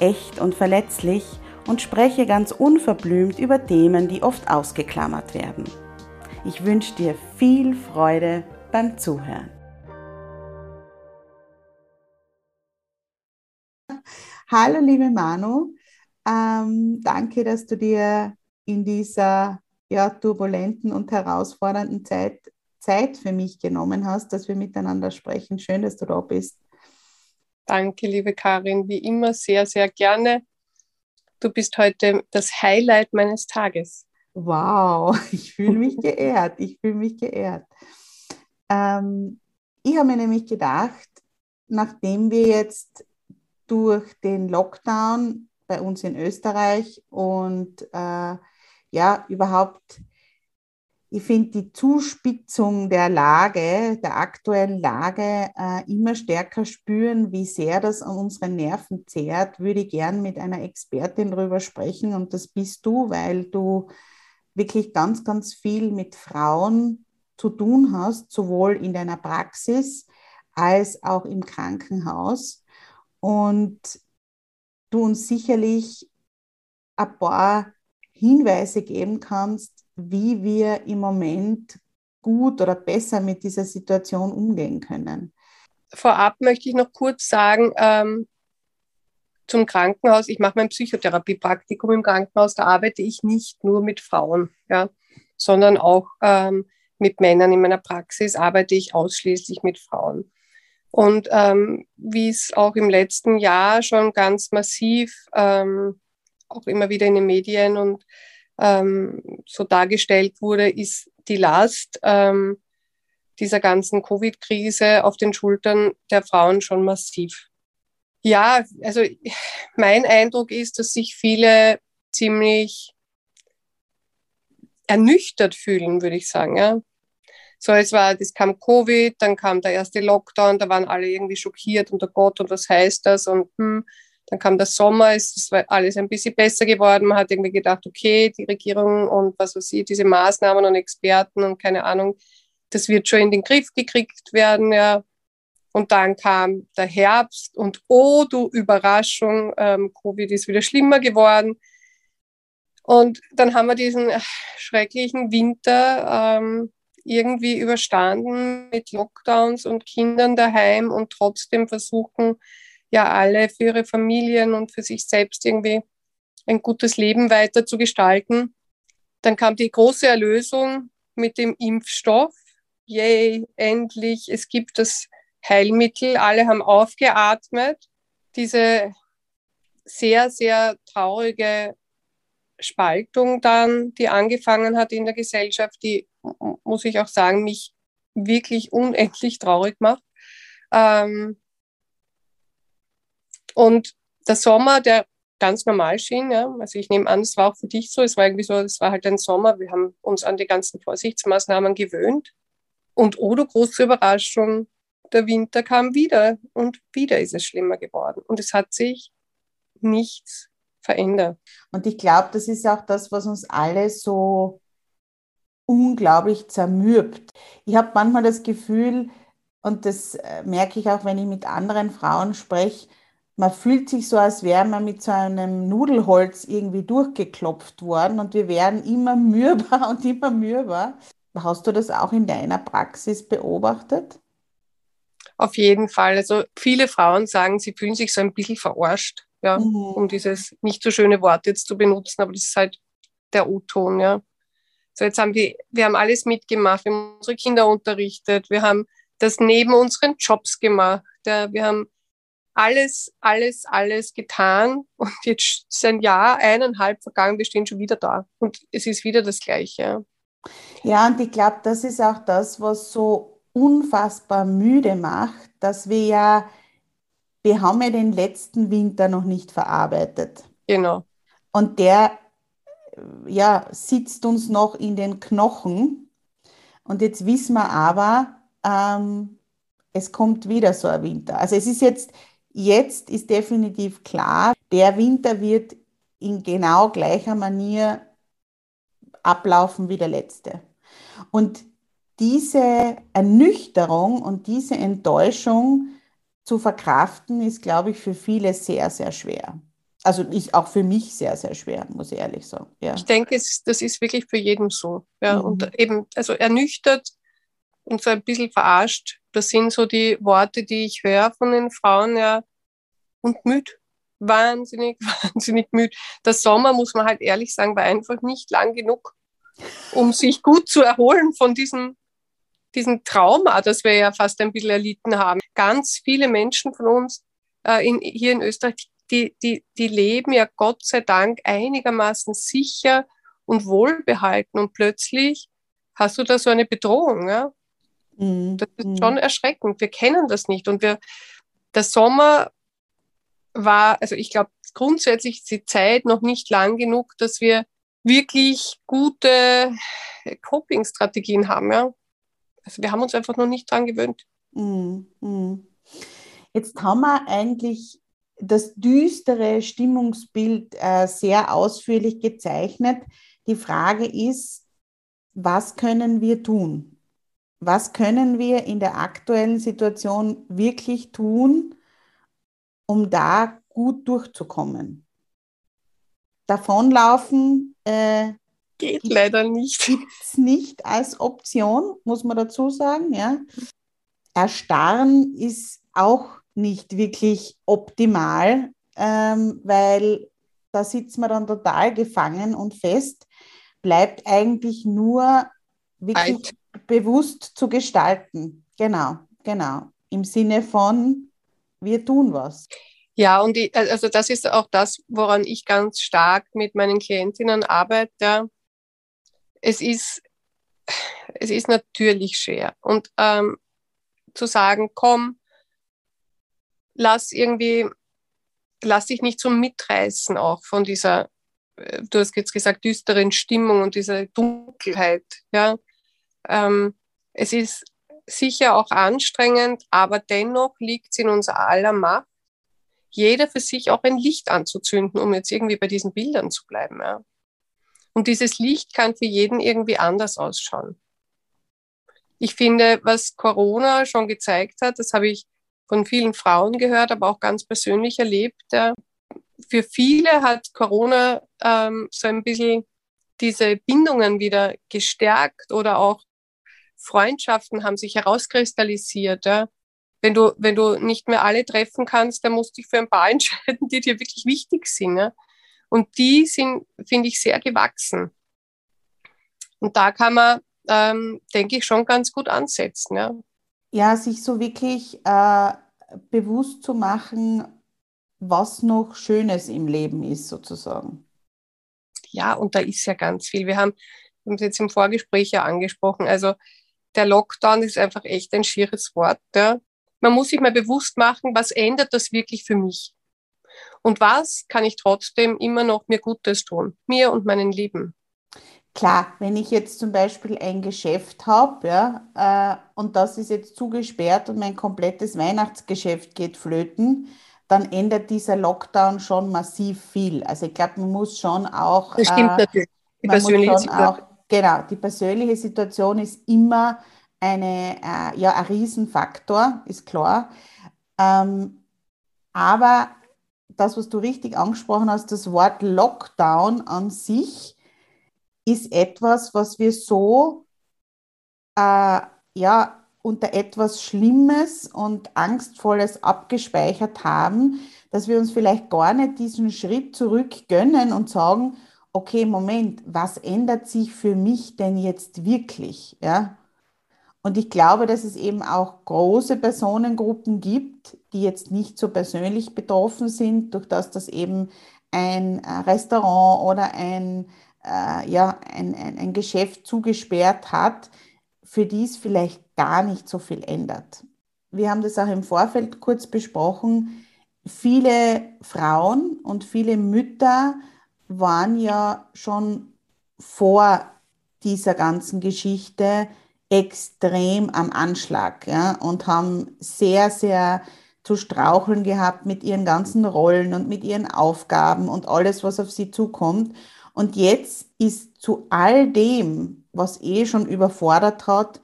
echt und verletzlich und spreche ganz unverblümt über Themen, die oft ausgeklammert werden. Ich wünsche dir viel Freude beim Zuhören. Hallo liebe Manu, ähm, danke, dass du dir in dieser ja, turbulenten und herausfordernden Zeit Zeit für mich genommen hast, dass wir miteinander sprechen. Schön, dass du da bist. Danke, liebe Karin, wie immer sehr, sehr gerne. Du bist heute das Highlight meines Tages. Wow, ich fühle mich geehrt. Ich fühle mich geehrt. Ähm, ich habe mir nämlich gedacht, nachdem wir jetzt durch den Lockdown bei uns in Österreich und äh, ja, überhaupt ich finde die Zuspitzung der Lage, der aktuellen Lage äh, immer stärker spüren, wie sehr das an unseren Nerven zehrt, würde ich gern mit einer Expertin darüber sprechen. Und das bist du, weil du wirklich ganz, ganz viel mit Frauen zu tun hast, sowohl in deiner Praxis als auch im Krankenhaus. Und du uns sicherlich ein paar Hinweise geben kannst, wie wir im Moment gut oder besser mit dieser Situation umgehen können. Vorab möchte ich noch kurz sagen, ähm, zum Krankenhaus, ich mache mein Psychotherapiepraktikum im Krankenhaus, da arbeite ich nicht nur mit Frauen, ja, sondern auch ähm, mit Männern. In meiner Praxis arbeite ich ausschließlich mit Frauen. Und ähm, wie es auch im letzten Jahr schon ganz massiv, ähm, auch immer wieder in den Medien und ähm, so dargestellt wurde, ist die Last ähm, dieser ganzen Covid-Krise auf den Schultern der Frauen schon massiv. Ja, also mein Eindruck ist, dass sich viele ziemlich ernüchtert fühlen, würde ich sagen. Ja. So, es war, das kam Covid, dann kam der erste Lockdown, da waren alle irgendwie schockiert und oh Gott, und was heißt das? Und hm, dann kam der Sommer, es ist alles ein bisschen besser geworden. Man hat irgendwie gedacht, okay, die Regierung und was weiß ich, diese Maßnahmen und Experten und keine Ahnung, das wird schon in den Griff gekriegt werden, ja. Und dann kam der Herbst und oh, du Überraschung, ähm, Covid ist wieder schlimmer geworden. Und dann haben wir diesen schrecklichen Winter ähm, irgendwie überstanden mit Lockdowns und Kindern daheim und trotzdem versuchen, ja alle für ihre Familien und für sich selbst irgendwie ein gutes Leben weiter zu gestalten. Dann kam die große Erlösung mit dem Impfstoff. Yay, endlich, es gibt das Heilmittel. Alle haben aufgeatmet. Diese sehr, sehr traurige Spaltung dann, die angefangen hat in der Gesellschaft, die, muss ich auch sagen, mich wirklich unendlich traurig macht. Ähm, und der Sommer, der ganz normal schien, ja, also ich nehme an, es war auch für dich so, es war irgendwie so, es war halt ein Sommer, wir haben uns an die ganzen Vorsichtsmaßnahmen gewöhnt. Und oh, du große Überraschung, der Winter kam wieder und wieder ist es schlimmer geworden. Und es hat sich nichts verändert. Und ich glaube, das ist auch das, was uns alle so unglaublich zermürbt. Ich habe manchmal das Gefühl, und das äh, merke ich auch, wenn ich mit anderen Frauen spreche, man fühlt sich so, als wäre man mit so einem Nudelholz irgendwie durchgeklopft worden und wir werden immer mürber und immer mürber. Hast du das auch in deiner Praxis beobachtet? Auf jeden Fall. Also viele Frauen sagen, sie fühlen sich so ein bisschen verarscht, ja, mhm. um dieses nicht so schöne Wort jetzt zu benutzen, aber das ist halt der O-Ton, ja. So, jetzt haben wir, wir haben alles mitgemacht, wir haben unsere Kinder unterrichtet, wir haben das neben unseren Jobs gemacht, ja. wir haben alles, alles, alles getan und jetzt ist ein Jahr, eineinhalb vergangen, wir stehen schon wieder da und es ist wieder das Gleiche. Ja, und ich glaube, das ist auch das, was so unfassbar müde macht, dass wir ja, wir haben ja den letzten Winter noch nicht verarbeitet. Genau. Und der, ja, sitzt uns noch in den Knochen. Und jetzt wissen wir aber, ähm, es kommt wieder so ein Winter. Also es ist jetzt, jetzt ist definitiv klar, der Winter wird in genau gleicher Manier ablaufen wie der letzte. Und diese Ernüchterung und diese Enttäuschung zu verkraften, ist, glaube ich, für viele sehr, sehr schwer. Also ist auch für mich sehr, sehr schwer, muss ich ehrlich sagen. Ja. Ich denke, es, das ist wirklich für jeden so. Ja. Mhm. Und eben, also ernüchtert und so ein bisschen verarscht, das sind so die Worte, die ich höre von den Frauen, ja, und müde. Wahnsinnig, wahnsinnig müde. Der Sommer, muss man halt ehrlich sagen, war einfach nicht lang genug, um sich gut zu erholen von diesem, diesem Trauma, das wir ja fast ein bisschen erlitten haben. Ganz viele Menschen von uns äh, in, hier in Österreich, die, die, die leben ja Gott sei Dank einigermaßen sicher und wohlbehalten und plötzlich hast du da so eine Bedrohung. Ja? Mhm. Das ist schon erschreckend. Wir kennen das nicht. Und wir, der Sommer war, also ich glaube, grundsätzlich ist die Zeit noch nicht lang genug, dass wir wirklich gute Coping-Strategien haben. Ja? Also wir haben uns einfach noch nicht dran gewöhnt. Mhm. Jetzt haben wir eigentlich das düstere Stimmungsbild äh, sehr ausführlich gezeichnet. Die Frage ist, was können wir tun? Was können wir in der aktuellen Situation wirklich tun, um da gut durchzukommen? Davonlaufen äh, geht leider nicht. Gibt es nicht als Option, muss man dazu sagen. Ja. Erstarren ist auch nicht wirklich optimal, ähm, weil da sitzt man dann total gefangen und fest, bleibt eigentlich nur wirklich Alt. Bewusst zu gestalten. Genau, genau. Im Sinne von, wir tun was. Ja, und ich, also das ist auch das, woran ich ganz stark mit meinen Klientinnen arbeite. Es ist, es ist natürlich schwer. Und ähm, zu sagen, komm, lass irgendwie, lass dich nicht so mitreißen auch von dieser, äh, du hast jetzt gesagt, düsteren Stimmung und dieser Dunkelheit. Ja? Ähm, es ist sicher auch anstrengend, aber dennoch liegt es in unserer aller Macht, jeder für sich auch ein Licht anzuzünden, um jetzt irgendwie bei diesen Bildern zu bleiben. Ja? Und dieses Licht kann für jeden irgendwie anders ausschauen. Ich finde, was Corona schon gezeigt hat, das habe ich von vielen Frauen gehört, aber auch ganz persönlich erlebt. Ja. Für viele hat Corona ähm, so ein bisschen diese Bindungen wieder gestärkt oder auch Freundschaften haben sich herauskristallisiert. Ja. Wenn, du, wenn du nicht mehr alle treffen kannst, dann musst du dich für ein paar entscheiden, die dir wirklich wichtig sind. Ja. Und die sind, finde ich, sehr gewachsen. Und da kann man, ähm, denke ich, schon ganz gut ansetzen. Ja ja, sich so wirklich äh, bewusst zu machen, was noch Schönes im Leben ist, sozusagen. Ja, und da ist ja ganz viel. Wir haben, wir haben es jetzt im Vorgespräch ja angesprochen. Also der Lockdown ist einfach echt ein schieres Wort. Ja. Man muss sich mal bewusst machen, was ändert das wirklich für mich? Und was kann ich trotzdem immer noch mir Gutes tun? Mir und meinen Lieben. Klar, wenn ich jetzt zum Beispiel ein Geschäft habe ja, äh, und das ist jetzt zugesperrt und mein komplettes Weihnachtsgeschäft geht flöten, dann ändert dieser Lockdown schon massiv viel. Also ich glaube, man muss schon auch... Das stimmt äh, natürlich. Die persönliche Situation. Auch, genau, die persönliche Situation ist immer eine, äh, ja, ein Riesenfaktor, ist klar. Ähm, aber das, was du richtig angesprochen hast, das Wort Lockdown an sich, ist etwas, was wir so äh, ja, unter etwas Schlimmes und Angstvolles abgespeichert haben, dass wir uns vielleicht gar nicht diesen Schritt zurück gönnen und sagen, okay, Moment, was ändert sich für mich denn jetzt wirklich? Ja? Und ich glaube, dass es eben auch große Personengruppen gibt, die jetzt nicht so persönlich betroffen sind, durch das das eben ein äh, Restaurant oder ein, äh, ja, ein, ein, ein Geschäft zugesperrt hat, für die es vielleicht gar nicht so viel ändert. Wir haben das auch im Vorfeld kurz besprochen. Viele Frauen und viele Mütter waren ja schon vor dieser ganzen Geschichte extrem am Anschlag ja, und haben sehr, sehr zu straucheln gehabt mit ihren ganzen Rollen und mit ihren Aufgaben und alles, was auf sie zukommt. Und jetzt ist zu all dem, was eh schon überfordert hat,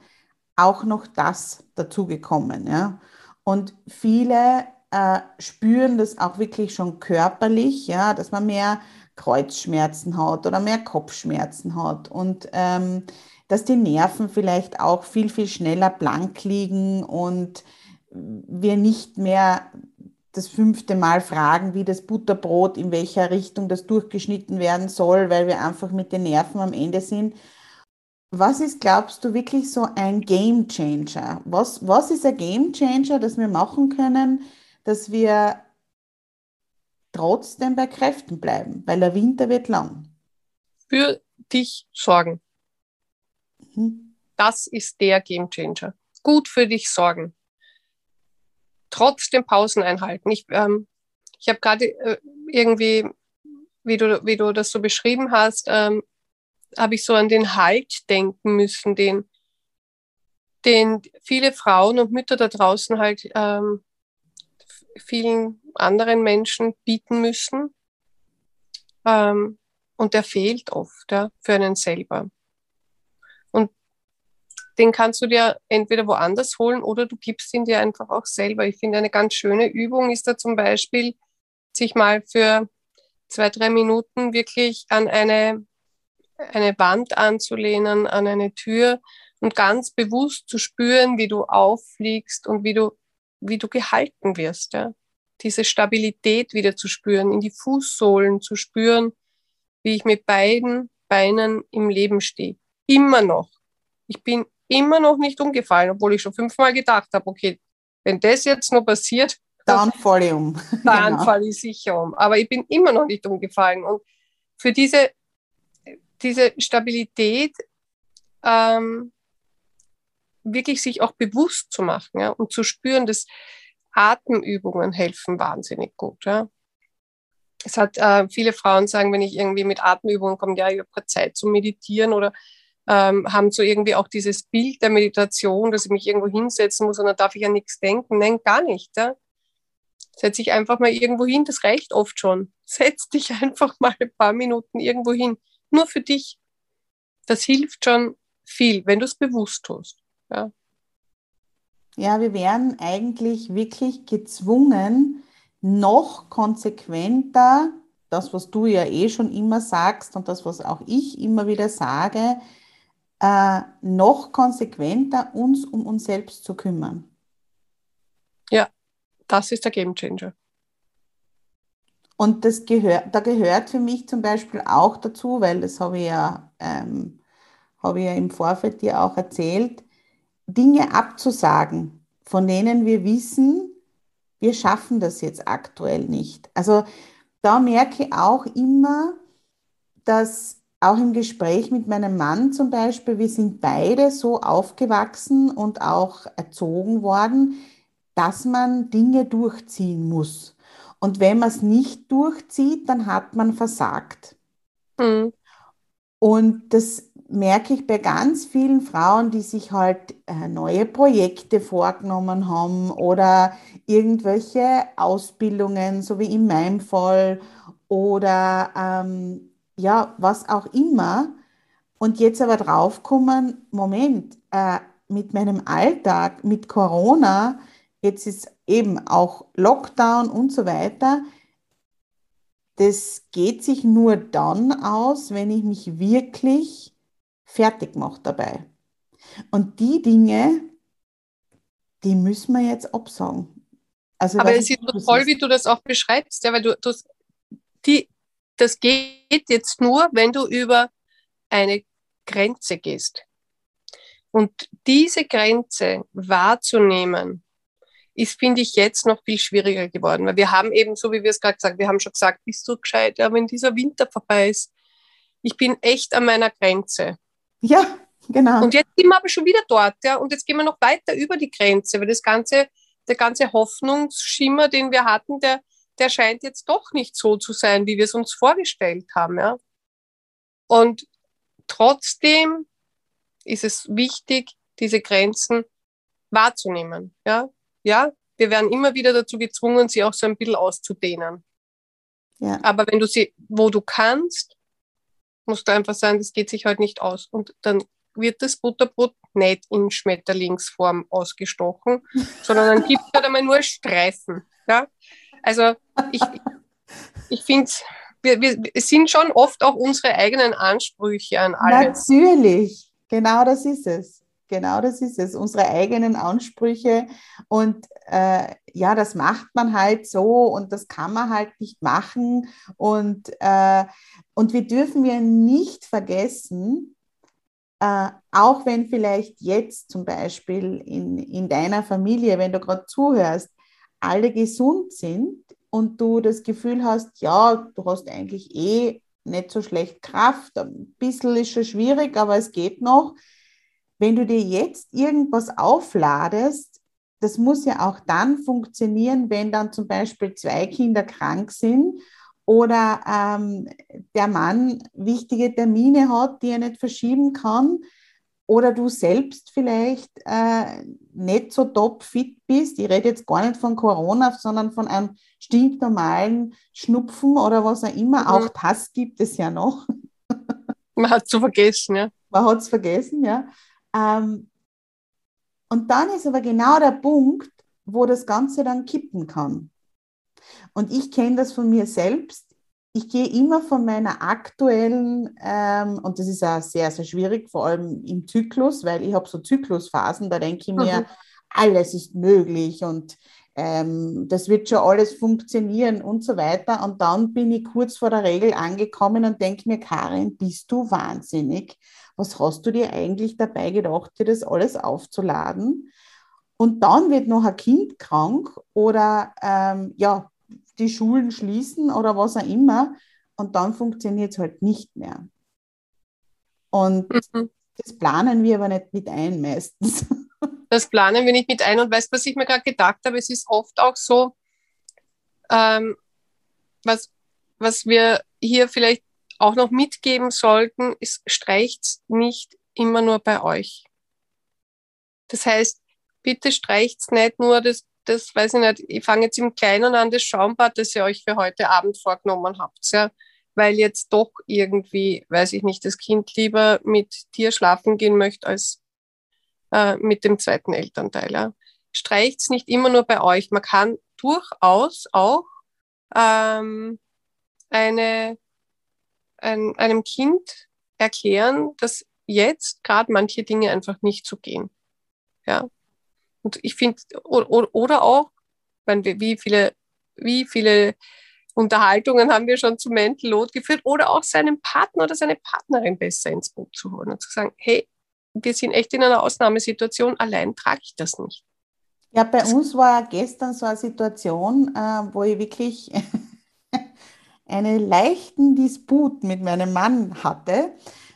auch noch das dazugekommen. Ja? Und viele äh, spüren das auch wirklich schon körperlich, ja, dass man mehr Kreuzschmerzen hat oder mehr Kopfschmerzen hat und ähm, dass die Nerven vielleicht auch viel, viel schneller blank liegen und wir nicht mehr das fünfte Mal fragen, wie das Butterbrot, in welcher Richtung das durchgeschnitten werden soll, weil wir einfach mit den Nerven am Ende sind. Was ist, glaubst du, wirklich so ein Game Changer? Was, was ist ein Game Changer, das wir machen können, dass wir trotzdem bei Kräften bleiben, weil der Winter wird lang? Für dich sorgen. Mhm. Das ist der Game Changer. Gut für dich sorgen trotzdem Pausen einhalten. Ich, ähm, ich habe gerade äh, irgendwie, wie du, wie du das so beschrieben hast, ähm, habe ich so an den Halt denken müssen, den, den viele Frauen und Mütter da draußen halt ähm, vielen anderen Menschen bieten müssen. Ähm, und der fehlt oft ja, für einen selber den kannst du dir entweder woanders holen oder du gibst ihn dir einfach auch selber. Ich finde, eine ganz schöne Übung ist da zum Beispiel, sich mal für zwei, drei Minuten wirklich an eine, eine Wand anzulehnen, an eine Tür und ganz bewusst zu spüren, wie du auffliegst und wie du, wie du gehalten wirst. Ja? Diese Stabilität wieder zu spüren, in die Fußsohlen zu spüren, wie ich mit beiden Beinen im Leben stehe. Immer noch. Ich bin immer noch nicht umgefallen, obwohl ich schon fünfmal gedacht habe, okay, wenn das jetzt nur passiert, dann falle ich um. Dann genau. falle ich sicher um. Aber ich bin immer noch nicht umgefallen. Und für diese, diese Stabilität ähm, wirklich sich auch bewusst zu machen ja, und zu spüren, dass Atemübungen helfen wahnsinnig gut. Ja. Es hat äh, viele Frauen sagen, wenn ich irgendwie mit Atemübungen komme, ja, ich habe Zeit zum Meditieren oder ähm, haben so irgendwie auch dieses Bild der Meditation, dass ich mich irgendwo hinsetzen muss und dann darf ich an nichts denken. Nein, gar nicht. Ja? Setz dich einfach mal irgendwo hin, das reicht oft schon. Setz dich einfach mal ein paar Minuten irgendwo hin, nur für dich. Das hilft schon viel, wenn du es bewusst tust. Ja. Ja, wir werden eigentlich wirklich gezwungen, noch konsequenter, das, was du ja eh schon immer sagst und das, was auch ich immer wieder sage, äh, noch konsequenter uns um uns selbst zu kümmern. Ja, das ist der Game Changer. Und das gehört, da gehört für mich zum Beispiel auch dazu, weil das habe ich ja, ähm, habe ich ja im Vorfeld dir auch erzählt, Dinge abzusagen, von denen wir wissen, wir schaffen das jetzt aktuell nicht. Also da merke ich auch immer, dass auch im Gespräch mit meinem Mann zum Beispiel, wir sind beide so aufgewachsen und auch erzogen worden, dass man Dinge durchziehen muss. Und wenn man es nicht durchzieht, dann hat man versagt. Mhm. Und das merke ich bei ganz vielen Frauen, die sich halt äh, neue Projekte vorgenommen haben oder irgendwelche Ausbildungen, so wie in meinem Fall, oder ähm, ja, was auch immer. Und jetzt aber draufkommen, Moment, äh, mit meinem Alltag, mit Corona, jetzt ist eben auch Lockdown und so weiter. Das geht sich nur dann aus, wenn ich mich wirklich fertig mache dabei. Und die Dinge, die müssen wir jetzt absagen. Also, Aber es ist so toll, wie du das auch beschreibst, ja, weil du, du die, das geht jetzt nur, wenn du über eine Grenze gehst. Und diese Grenze wahrzunehmen, ist, finde ich, jetzt noch viel schwieriger geworden. Weil wir haben eben, so wie wir es gerade gesagt wir haben schon gesagt, bist du gescheit, ja, wenn dieser Winter vorbei ist. Ich bin echt an meiner Grenze. Ja, genau. Und jetzt sind wir aber schon wieder dort, ja, und jetzt gehen wir noch weiter über die Grenze, weil das ganze, der ganze Hoffnungsschimmer, den wir hatten, der, der scheint jetzt doch nicht so zu sein, wie wir es uns vorgestellt haben, ja. Und trotzdem ist es wichtig, diese Grenzen wahrzunehmen, ja ja, wir werden immer wieder dazu gezwungen, sie auch so ein bisschen auszudehnen. Ja. Aber wenn du sie, wo du kannst, musst du einfach sagen, das geht sich halt nicht aus. Und dann wird das Butterbrot nicht in Schmetterlingsform ausgestochen, sondern dann gibt es halt einmal nur Streifen. Ja? Also ich, ich finde, wir, wir, sind schon oft auch unsere eigenen Ansprüche an alles. Natürlich, genau das ist es. Genau das ist es, unsere eigenen Ansprüche. Und äh, ja, das macht man halt so und das kann man halt nicht machen. Und, äh, und wir dürfen ja nicht vergessen, äh, auch wenn vielleicht jetzt zum Beispiel in, in deiner Familie, wenn du gerade zuhörst, alle gesund sind und du das Gefühl hast, ja, du hast eigentlich eh nicht so schlecht Kraft, ein bisschen ist schon schwierig, aber es geht noch wenn du dir jetzt irgendwas aufladest, das muss ja auch dann funktionieren, wenn dann zum Beispiel zwei Kinder krank sind oder ähm, der Mann wichtige Termine hat, die er nicht verschieben kann oder du selbst vielleicht äh, nicht so top fit bist. Ich rede jetzt gar nicht von Corona, sondern von einem stinknormalen Schnupfen oder was auch immer. Mhm. Auch das gibt es ja noch. Man hat es vergessen, ja. Man hat es vergessen, ja. Ähm, und dann ist aber genau der Punkt, wo das Ganze dann kippen kann. Und ich kenne das von mir selbst. Ich gehe immer von meiner aktuellen, ähm, und das ist auch sehr, sehr schwierig, vor allem im Zyklus, weil ich habe so Zyklusphasen, da denke ich mir, mhm. alles ist möglich und ähm, das wird schon alles funktionieren und so weiter. Und dann bin ich kurz vor der Regel angekommen und denke mir, Karin, bist du wahnsinnig? Was hast du dir eigentlich dabei gedacht, dir das alles aufzuladen? Und dann wird noch ein Kind krank oder ähm, ja, die Schulen schließen oder was auch immer. Und dann funktioniert es halt nicht mehr. Und mhm. das planen wir aber nicht mit ein meistens. Das planen wir nicht mit ein. Und weißt du, was ich mir gerade gedacht habe? Es ist oft auch so, ähm, was, was wir hier vielleicht auch noch mitgeben sollten, ist, streicht nicht immer nur bei euch. Das heißt, bitte streicht nicht nur das, das weiß ich nicht, ich fange jetzt im Kleinen an, das Schaumbad, das ihr euch für heute Abend vorgenommen habt, ja, weil jetzt doch irgendwie, weiß ich nicht, das Kind lieber mit dir schlafen gehen möchte als äh, mit dem zweiten Elternteil. Ja. Streicht es nicht immer nur bei euch. Man kann durchaus auch ähm, eine ein, einem Kind erklären, dass jetzt gerade manche Dinge einfach nicht so gehen. Ja. Und ich finde, oder auch, wenn wir, wie viele, wie viele Unterhaltungen haben wir schon zu Mental Load geführt oder auch seinen Partner oder seine Partnerin besser ins Boot zu holen und zu sagen, hey, wir sind echt in einer Ausnahmesituation, allein trage ich das nicht. Ja, bei uns war gestern so eine Situation, äh, wo ich wirklich einen leichten Disput mit meinem Mann hatte,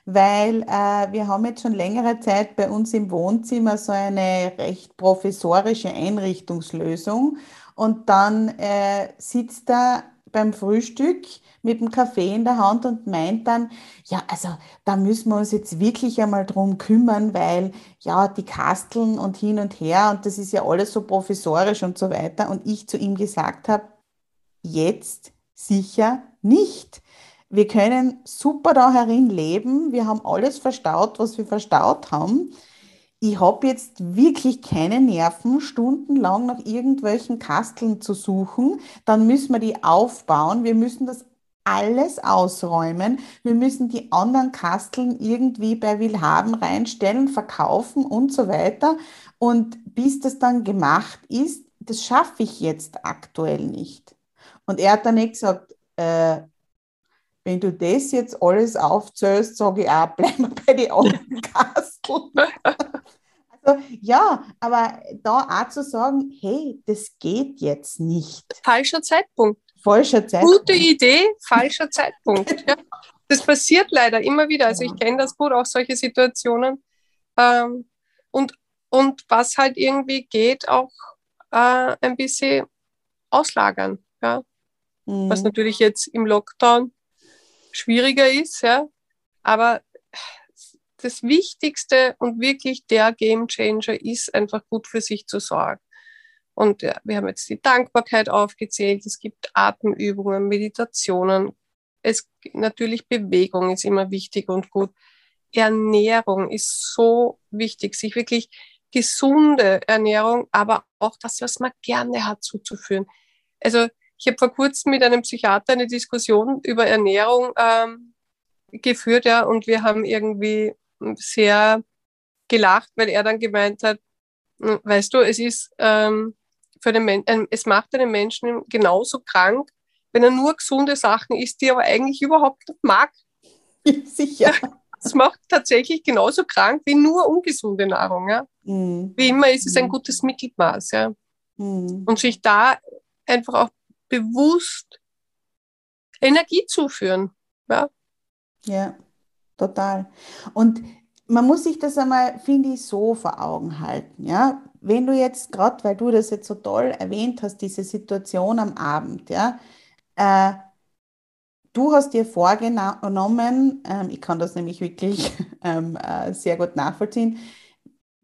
weil äh, wir haben jetzt schon längere Zeit bei uns im Wohnzimmer so eine recht professorische Einrichtungslösung und dann äh, sitzt er beim Frühstück mit dem Kaffee in der Hand und meint dann, ja, also da müssen wir uns jetzt wirklich einmal drum kümmern, weil ja, die Kasteln und hin und her und das ist ja alles so professorisch und so weiter. Und ich zu ihm gesagt habe, jetzt Sicher nicht. Wir können super da herin leben. Wir haben alles verstaut, was wir verstaut haben. Ich habe jetzt wirklich keine Nerven, stundenlang nach irgendwelchen Kasteln zu suchen. Dann müssen wir die aufbauen. Wir müssen das alles ausräumen. Wir müssen die anderen Kasteln irgendwie bei Willhaben reinstellen, verkaufen und so weiter. Und bis das dann gemacht ist, das schaffe ich jetzt aktuell nicht. Und er hat dann nicht gesagt, äh, wenn du das jetzt alles aufzählst, sage ich auch, bleiben wir bei den alten Kasteln. also, ja, aber da auch zu sagen, hey, das geht jetzt nicht. Falscher Zeitpunkt. Falscher Zeitpunkt. Gute Idee, falscher Zeitpunkt. Ja. Das passiert leider immer wieder. Also ich kenne das gut, auch solche Situationen. Ähm, und, und was halt irgendwie geht, auch äh, ein bisschen auslagern. Ja? Mhm. Was natürlich jetzt im Lockdown schwieriger ist, ja. Aber das Wichtigste und wirklich der Game Changer ist einfach gut für sich zu sorgen. Und ja, wir haben jetzt die Dankbarkeit aufgezählt. Es gibt Atemübungen, Meditationen. Es natürlich Bewegung ist immer wichtig und gut. Ernährung ist so wichtig, sich wirklich gesunde Ernährung, aber auch das, was man gerne hat, zuzuführen. Also ich habe vor kurzem mit einem Psychiater eine Diskussion über Ernährung ähm, geführt, ja, und wir haben irgendwie sehr gelacht, weil er dann gemeint hat, hm, weißt du, es ist ähm, für den Men äh, es macht einen Menschen genauso krank, wenn er nur gesunde Sachen isst, die er aber eigentlich überhaupt nicht mag. Sicher. Es macht tatsächlich genauso krank wie nur ungesunde Nahrung. Ja? Mhm. Wie immer ist es ein mhm. gutes Mittelmaß. Ja? Mhm. Und sich da einfach auch bewusst Energie zuführen. Ja, ja total. Und man muss sich das einmal, finde ich, so vor Augen halten. Ja? Wenn du jetzt, gerade weil du das jetzt so toll erwähnt hast, diese Situation am Abend, ja, äh, du hast dir vorgenommen, ähm, ich kann das nämlich wirklich ähm, äh, sehr gut nachvollziehen,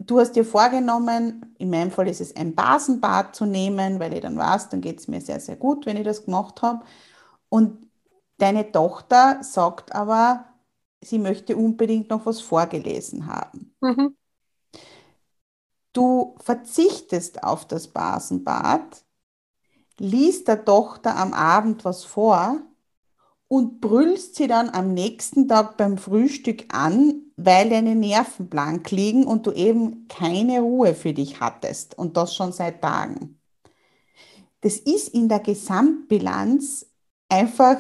du hast dir vorgenommen, in meinem Fall ist es ein Basenbad zu nehmen, weil ich dann weiß, dann geht es mir sehr, sehr gut, wenn ich das gemacht habe. Und deine Tochter sagt aber, sie möchte unbedingt noch was vorgelesen haben. Mhm. Du verzichtest auf das Basenbad, liest der Tochter am Abend was vor und brüllst sie dann am nächsten Tag beim Frühstück an, weil deine Nerven blank liegen und du eben keine Ruhe für dich hattest und das schon seit Tagen. Das ist in der Gesamtbilanz einfach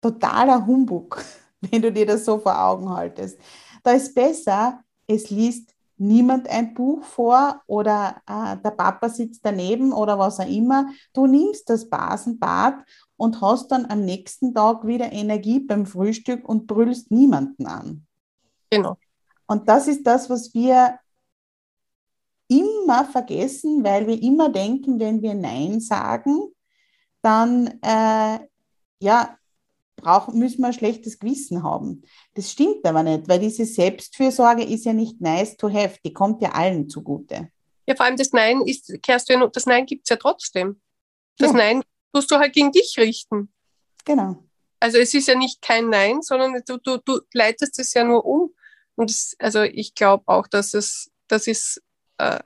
totaler Humbug, wenn du dir das so vor Augen haltest. Da ist besser, es liest niemand ein Buch vor oder äh, der Papa sitzt daneben oder was auch immer. Du nimmst das Basenbad und hast dann am nächsten Tag wieder Energie beim Frühstück und brüllst niemanden an. Genau. Und das ist das, was wir immer vergessen, weil wir immer denken, wenn wir Nein sagen, dann äh, ja, brauchen, müssen wir ein schlechtes Gewissen haben. Das stimmt aber nicht, weil diese Selbstfürsorge ist ja nicht nice to have, die kommt ja allen zugute. Ja, vor allem das Nein ist, Kerstin, das Nein gibt es ja trotzdem. Das ja. Nein musst du halt gegen dich richten. Genau. Also es ist ja nicht kein Nein, sondern du, du, du leitest es ja nur um. Und das, also ich glaube auch, dass es, das ist, äh,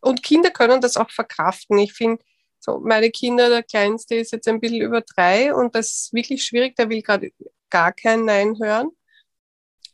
und Kinder können das auch verkraften. Ich finde, so meine Kinder, der Kleinste ist jetzt ein bisschen über drei und das ist wirklich schwierig, der will gerade gar kein Nein hören.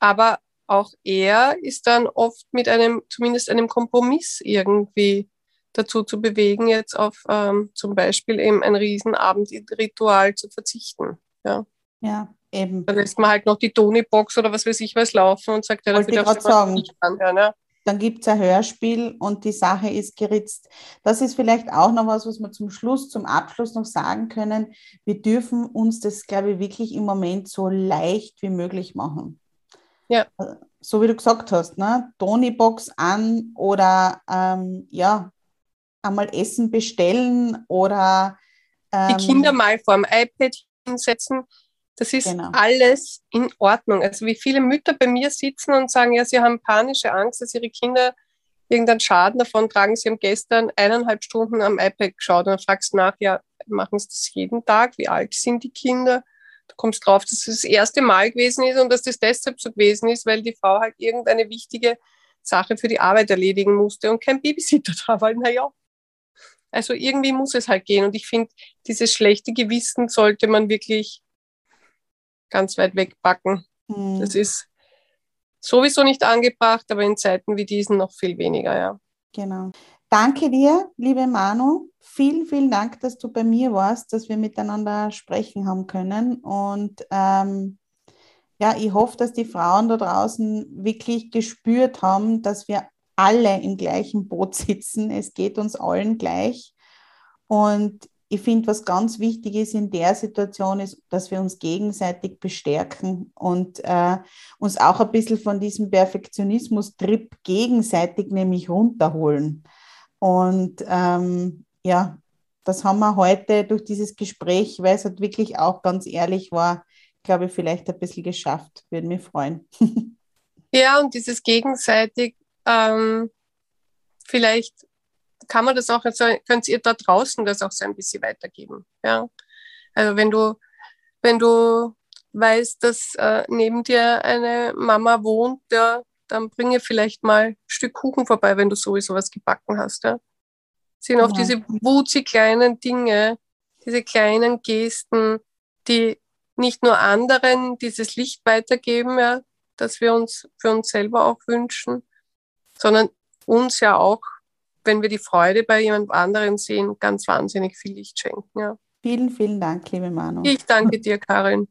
Aber auch er ist dann oft mit einem, zumindest einem Kompromiss irgendwie dazu zu bewegen, jetzt auf ähm, zum Beispiel eben ein Riesenabendritual zu verzichten. Ja. ja, eben. Dann lässt man halt noch die Tony-Box oder was weiß ich was laufen und sagt, ja, dafür darfst du sagen. nicht anhören. Ja. Dann gibt es ein Hörspiel und die Sache ist geritzt. Das ist vielleicht auch noch was, was wir zum Schluss, zum Abschluss noch sagen können. Wir dürfen uns das, glaube ich, wirklich im Moment so leicht wie möglich machen. Ja. So wie du gesagt hast, ne? Tony-Box an oder ähm, ja, einmal Essen bestellen oder ähm, die Kinder mal vor dem iPad hinsetzen. Das ist genau. alles in Ordnung. Also wie viele Mütter bei mir sitzen und sagen, ja, sie haben panische Angst, dass ihre Kinder irgendeinen Schaden davon tragen. Sie haben gestern eineinhalb Stunden am iPad geschaut und dann fragst du nach, ja, machen sie das jeden Tag? Wie alt sind die Kinder? Du kommst drauf, dass es das erste Mal gewesen ist und dass das deshalb so gewesen ist, weil die Frau halt irgendeine wichtige Sache für die Arbeit erledigen musste und kein Babysitter da war. Naja, also irgendwie muss es halt gehen. Und ich finde, dieses schlechte Gewissen sollte man wirklich ganz weit wegpacken. Mhm. Das ist sowieso nicht angebracht, aber in Zeiten wie diesen noch viel weniger, ja. Genau. Danke dir, liebe Manu. Vielen, vielen Dank, dass du bei mir warst, dass wir miteinander sprechen haben können. Und ähm, ja, ich hoffe, dass die Frauen da draußen wirklich gespürt haben, dass wir alle im gleichen Boot sitzen. Es geht uns allen gleich. Und ich finde, was ganz wichtig ist in der Situation, ist, dass wir uns gegenseitig bestärken und äh, uns auch ein bisschen von diesem Perfektionismus-Trip gegenseitig nämlich runterholen. Und ähm, ja, das haben wir heute durch dieses Gespräch, weil es halt wirklich auch ganz ehrlich war, glaube ich, vielleicht ein bisschen geschafft. Würde mich freuen. ja, und dieses gegenseitig, ähm, vielleicht kann man das auch, also könnt ihr da draußen das auch so ein bisschen weitergeben. Ja? Also wenn du, wenn du weißt, dass äh, neben dir eine Mama wohnt, ja, dann bringe vielleicht mal ein Stück Kuchen vorbei, wenn du sowieso was gebacken hast. Ja? Sind auch diese wutzig kleinen Dinge, diese kleinen Gesten, die nicht nur anderen dieses Licht weitergeben, ja, das wir uns für uns selber auch wünschen, sondern uns ja auch wenn wir die Freude bei jemand anderem sehen, ganz wahnsinnig viel Licht schenken. Ja. Vielen, vielen Dank, liebe Manu. Ich danke dir, Karin.